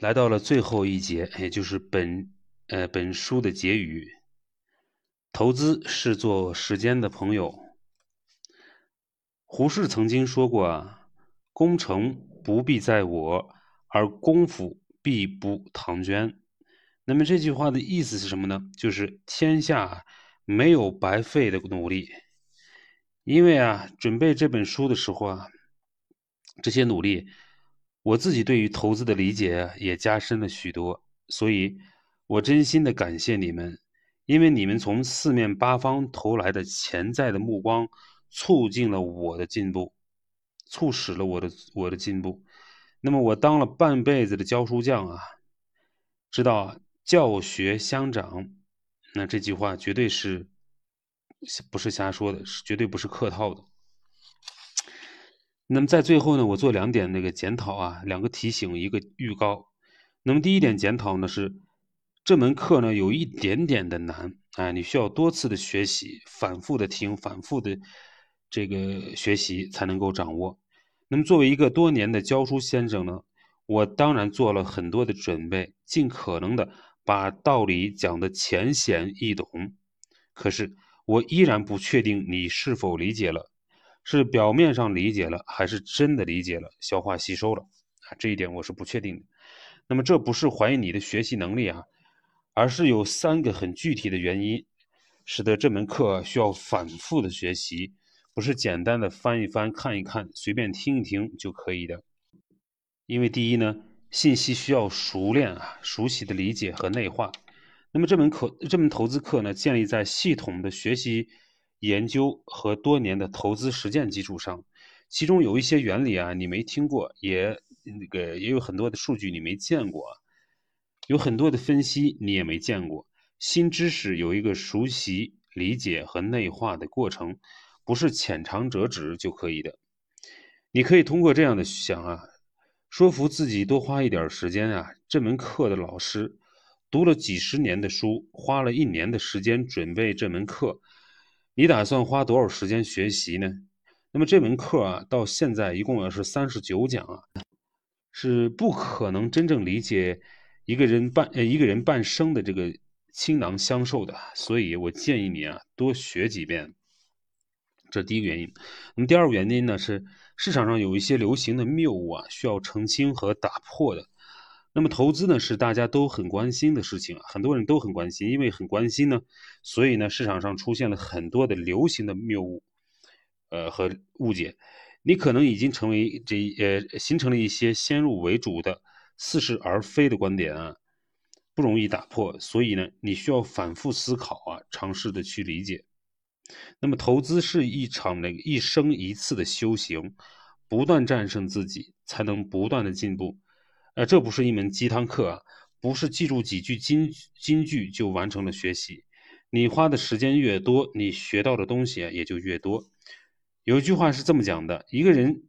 来到了最后一节，也就是本呃本书的结语。投资是做时间的朋友。胡适曾经说过啊：“功成不必在我，而功夫必不唐捐。”那么这句话的意思是什么呢？就是天下没有白费的努力。因为啊，准备这本书的时候啊，这些努力。我自己对于投资的理解也加深了许多，所以我真心的感谢你们，因为你们从四面八方投来的潜在的目光，促进了我的进步，促使了我的我的进步。那么我当了半辈子的教书匠啊，知道教学相长，那这句话绝对是不是瞎说的，是绝对不是客套的。那么在最后呢，我做两点那个检讨啊，两个提醒，一个预告。那么第一点检讨呢是，这门课呢有一点点的难啊，你需要多次的学习，反复的听，反复的这个学习才能够掌握。那么作为一个多年的教书先生呢，我当然做了很多的准备，尽可能的把道理讲得浅显易懂。可是我依然不确定你是否理解了。是表面上理解了，还是真的理解了、消化吸收了啊？这一点我是不确定的。那么这不是怀疑你的学习能力啊，而是有三个很具体的原因，使得这门课需要反复的学习，不是简单的翻一翻、看一看、随便听一听就可以的。因为第一呢，信息需要熟练啊、熟悉的理解和内化。那么这门课、这门投资课呢，建立在系统的学习。研究和多年的投资实践基础上，其中有一些原理啊，你没听过，也那个也有很多的数据你没见过，有很多的分析你也没见过。新知识有一个熟悉、理解和内化的过程，不是浅尝辄止就可以的。你可以通过这样的想啊，说服自己多花一点时间啊。这门课的老师读了几十年的书，花了一年的时间准备这门课。你打算花多少时间学习呢？那么这门课啊，到现在一共也是三十九讲啊，是不可能真正理解一个人半呃一个人半生的这个倾囊相授的。所以我建议你啊，多学几遍。这第一个原因。那么第二个原因呢，是市场上有一些流行的谬误啊，需要澄清和打破的。那么投资呢是大家都很关心的事情啊，很多人都很关心，因为很关心呢，所以呢市场上出现了很多的流行的谬误，呃和误解，你可能已经成为这呃形成了一些先入为主的似是而非的观点啊，不容易打破，所以呢你需要反复思考啊，尝试的去理解。那么投资是一场那个一生一次的修行，不断战胜自己，才能不断的进步。呃，这不是一门鸡汤课啊，不是记住几句金金句就完成了学习。你花的时间越多，你学到的东西也就越多。有一句话是这么讲的：一个人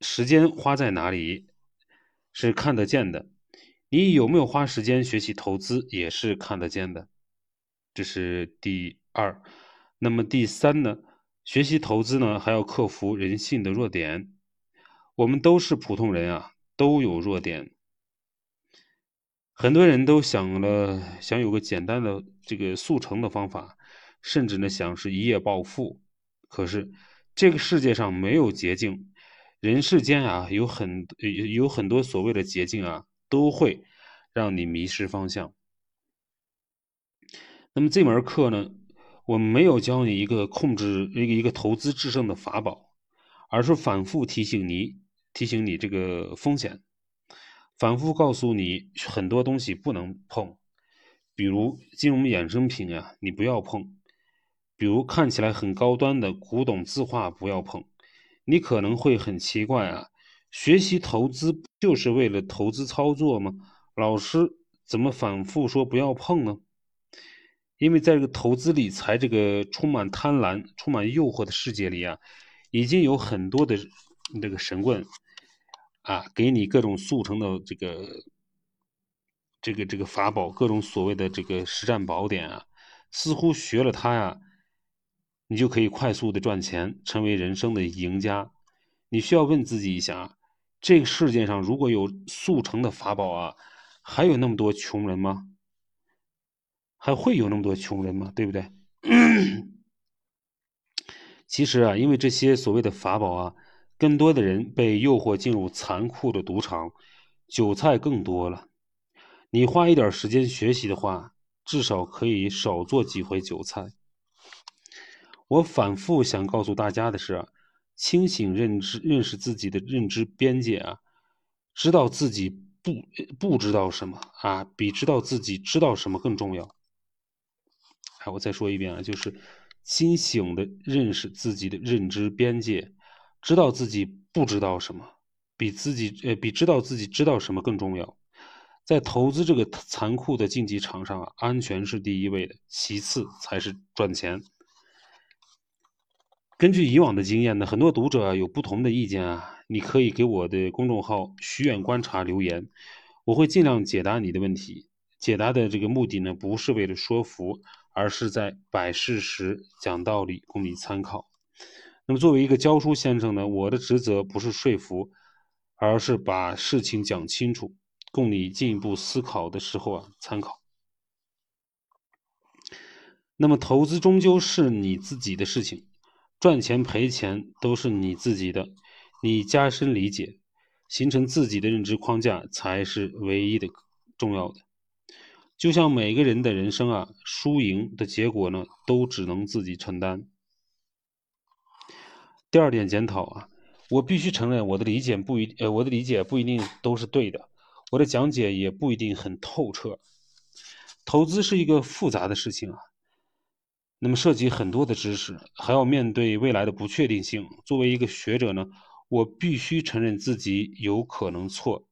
时间花在哪里是看得见的，你有没有花时间学习投资也是看得见的。这是第二。那么第三呢？学习投资呢，还要克服人性的弱点。我们都是普通人啊，都有弱点。很多人都想了想有个简单的这个速成的方法，甚至呢想是一夜暴富。可是这个世界上没有捷径，人世间啊有很有很多所谓的捷径啊，都会让你迷失方向。那么这门课呢，我没有教你一个控制一个一个投资制胜的法宝，而是反复提醒你提醒你这个风险。反复告诉你很多东西不能碰，比如金融衍生品啊，你不要碰；比如看起来很高端的古董字画不要碰。你可能会很奇怪啊，学习投资就是为了投资操作吗？老师怎么反复说不要碰呢？因为在这个投资理财这个充满贪婪、充满诱惑的世界里啊，已经有很多的这个神棍。啊，给你各种速成的这个、这个、这个法宝，各种所谓的这个实战宝典啊，似乎学了它呀，你就可以快速的赚钱，成为人生的赢家。你需要问自己一下：这个世界上如果有速成的法宝啊，还有那么多穷人吗？还会有那么多穷人吗？对不对？其实啊，因为这些所谓的法宝啊，更多的人被诱惑进入残酷的赌场，韭菜更多了。你花一点时间学习的话，至少可以少做几回韭菜。我反复想告诉大家的是，清醒认知、认识自己的认知边界啊，知道自己不不知道什么啊，比知道自己知道什么更重要。好，我再说一遍啊，就是清醒的认识自己的认知边界，知道自己不知道什么，比自己呃比知道自己知道什么更重要。在投资这个残酷的竞技场上啊，安全是第一位的，其次才是赚钱。根据以往的经验呢，很多读者有不同的意见啊，你可以给我的公众号“许远观察”留言，我会尽量解答你的问题。解答的这个目的呢，不是为了说服，而是在摆事实、讲道理，供你参考。那么，作为一个教书先生呢，我的职责不是说服，而是把事情讲清楚。供你进一步思考的时候啊参考。那么投资终究是你自己的事情，赚钱赔钱都是你自己的，你加深理解，形成自己的认知框架才是唯一的重要的。就像每个人的人生啊，输赢的结果呢，都只能自己承担。第二点检讨啊，我必须承认我的理解不一呃，我的理解不一定都是对的。我的讲解也不一定很透彻，投资是一个复杂的事情啊，那么涉及很多的知识，还要面对未来的不确定性。作为一个学者呢，我必须承认自己有可能错，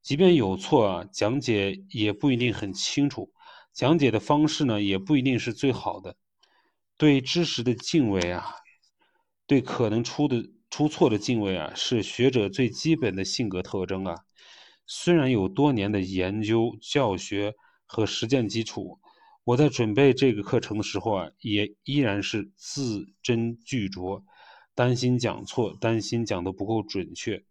即便有错啊，讲解也不一定很清楚，讲解的方式呢，也不一定是最好的。对知识的敬畏啊，对可能出的出错的敬畏啊，是学者最基本的性格特征啊。虽然有多年的研究、教学和实践基础，我在准备这个课程的时候啊，也依然是字斟句酌，担心讲错，担心讲的不够准确。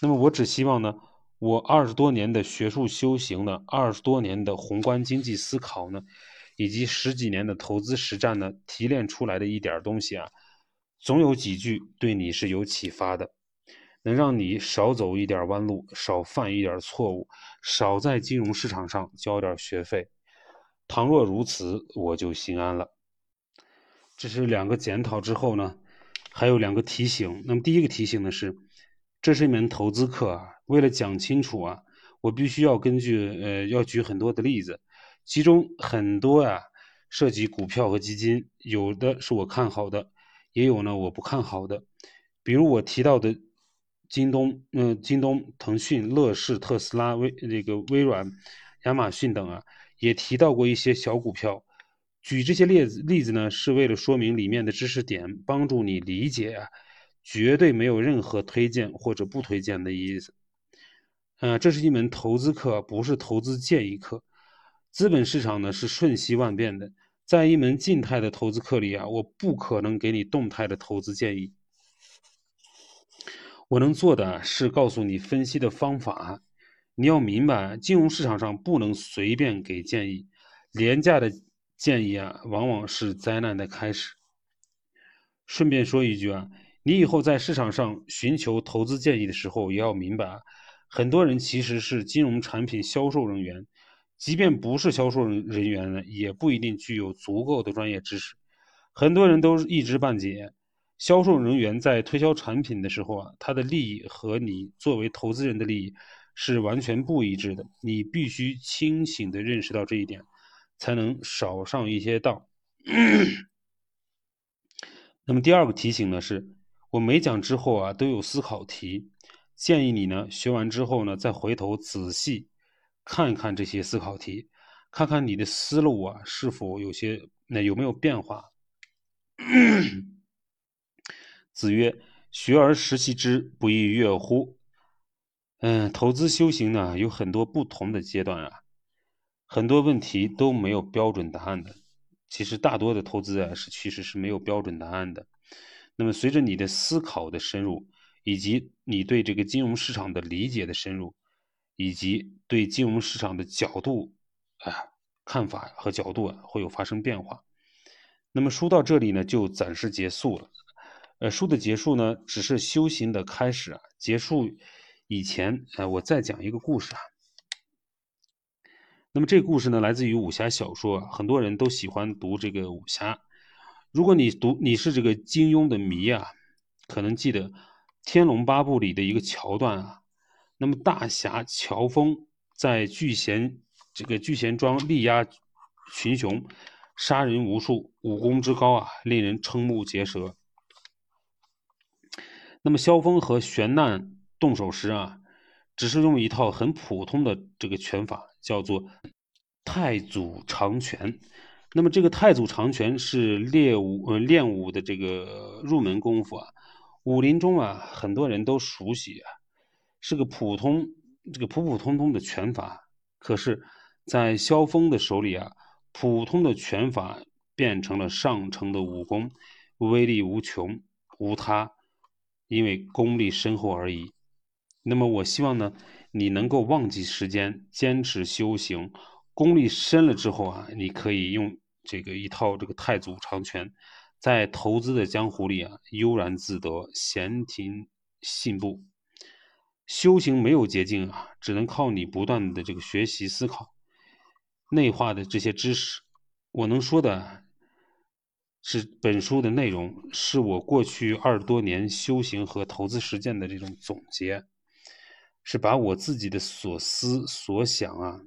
那么，我只希望呢，我二十多年的学术修行呢，二十多年的宏观经济思考呢，以及十几年的投资实战呢，提炼出来的一点东西啊，总有几句对你是有启发的。能让你少走一点弯路，少犯一点错误，少在金融市场上交点学费。倘若如此，我就心安了。这是两个检讨之后呢，还有两个提醒。那么第一个提醒呢是，这是一门投资课啊，为了讲清楚啊，我必须要根据呃，要举很多的例子，其中很多啊涉及股票和基金，有的是我看好的，也有呢我不看好的。比如我提到的。京东、嗯，京东、腾讯、乐视、特斯拉、微这个微软、亚马逊等啊，也提到过一些小股票。举这些例子例子呢，是为了说明里面的知识点，帮助你理解啊，绝对没有任何推荐或者不推荐的意思。呃，这是一门投资课，不是投资建议课。资本市场呢是瞬息万变的，在一门静态的投资课里啊，我不可能给你动态的投资建议。我能做的是告诉你分析的方法。你要明白，金融市场上不能随便给建议，廉价的建议啊，往往是灾难的开始。顺便说一句啊，你以后在市场上寻求投资建议的时候，也要明白，很多人其实是金融产品销售人员，即便不是销售人员呢，也不一定具有足够的专业知识，很多人都是一知半解。销售人员在推销产品的时候啊，他的利益和你作为投资人的利益是完全不一致的。你必须清醒的认识到这一点，才能少上一些当。那么第二个提醒呢，是我每讲之后啊都有思考题，建议你呢学完之后呢再回头仔细看一看这些思考题，看看你的思路啊是否有些那有没有变化。子曰：“学而时习之，不亦说乎？”嗯，投资修行呢，有很多不同的阶段啊，很多问题都没有标准答案的。其实，大多的投资啊，是其实是没有标准答案的。那么，随着你的思考的深入，以及你对这个金融市场的理解的深入，以及对金融市场的角度啊看法和角度啊会有发生变化。那么书到这里呢就暂时结束了。呃，书的结束呢只是修行的开始啊。结束以前，呃，我再讲一个故事啊。那么这个故事呢来自于武侠小说，很多人都喜欢读这个武侠。如果你读你是这个金庸的迷啊，可能记得《天龙八部》里的一个桥段啊。那么大侠乔峰在聚贤这个聚贤庄力压群雄，杀人无数，武功之高啊，令人瞠目结舌。那么萧峰和玄难动手时啊，只是用一套很普通的这个拳法，叫做太祖长拳。那么这个太祖长拳是练武呃练武的这个入门功夫啊，武林中啊很多人都熟悉啊，是个普通这个普普通通的拳法。可是，在萧峰的手里啊，普通的拳法变成了上乘的武功，威力无穷，无他，因为功力深厚而已。那么我希望呢，你能够忘记时间，坚持修行，功力深了之后啊，你可以用。这个一套这个太祖长拳，在投资的江湖里啊，悠然自得，闲庭信步。修行没有捷径啊，只能靠你不断的这个学习、思考、内化的这些知识。我能说的是，本书的内容是我过去二十多年修行和投资实践的这种总结，是把我自己的所思所想啊。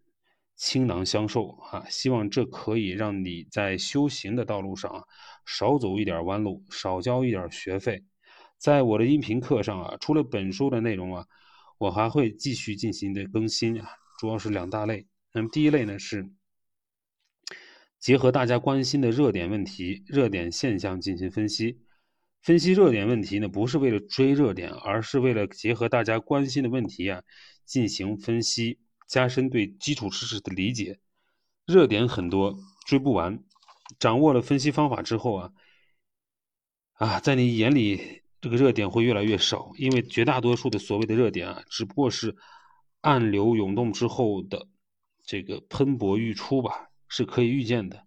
倾囊相授啊！希望这可以让你在修行的道路上啊，少走一点弯路，少交一点学费。在我的音频课上啊，除了本书的内容啊，我还会继续进行的更新啊，主要是两大类。那么第一类呢是结合大家关心的热点问题、热点现象进行分析。分析热点问题呢，不是为了追热点，而是为了结合大家关心的问题啊，进行分析。加深对基础知识的理解，热点很多，追不完。掌握了分析方法之后啊，啊，在你眼里这个热点会越来越少，因为绝大多数的所谓的热点啊，只不过是暗流涌动之后的这个喷薄欲出吧，是可以预见的。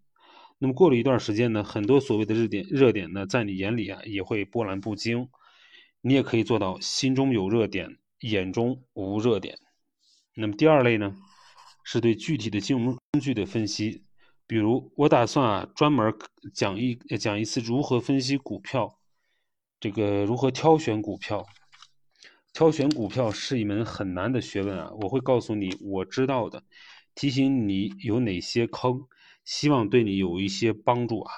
那么过了一段时间呢，很多所谓的热点热点呢，在你眼里啊，也会波澜不惊。你也可以做到心中有热点，眼中无热点。那么第二类呢，是对具体的金融工具的分析，比如我打算啊专门讲一讲一次如何分析股票，这个如何挑选股票，挑选股票是一门很难的学问啊，我会告诉你我知道的，提醒你有哪些坑，希望对你有一些帮助啊。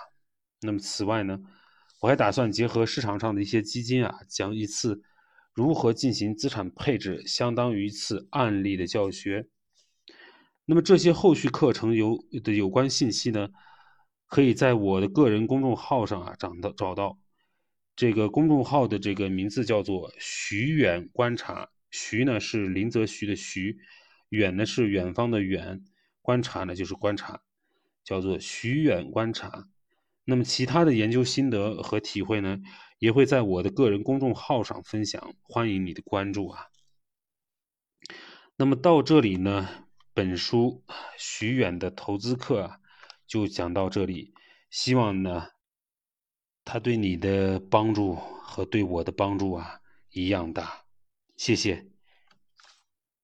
那么此外呢，我还打算结合市场上的一些基金啊，讲一次。如何进行资产配置，相当于一次案例的教学。那么这些后续课程有的有关信息呢，可以在我的个人公众号上啊找到找到。这个公众号的这个名字叫做“徐远观察”，徐呢是林则徐的徐，远呢是远方的远，观察呢就是观察，叫做徐远观察。那么其他的研究心得和体会呢？也会在我的个人公众号上分享，欢迎你的关注啊。那么到这里呢，本书徐远的投资课啊，就讲到这里。希望呢，他对你的帮助和对我的帮助啊一样大。谢谢。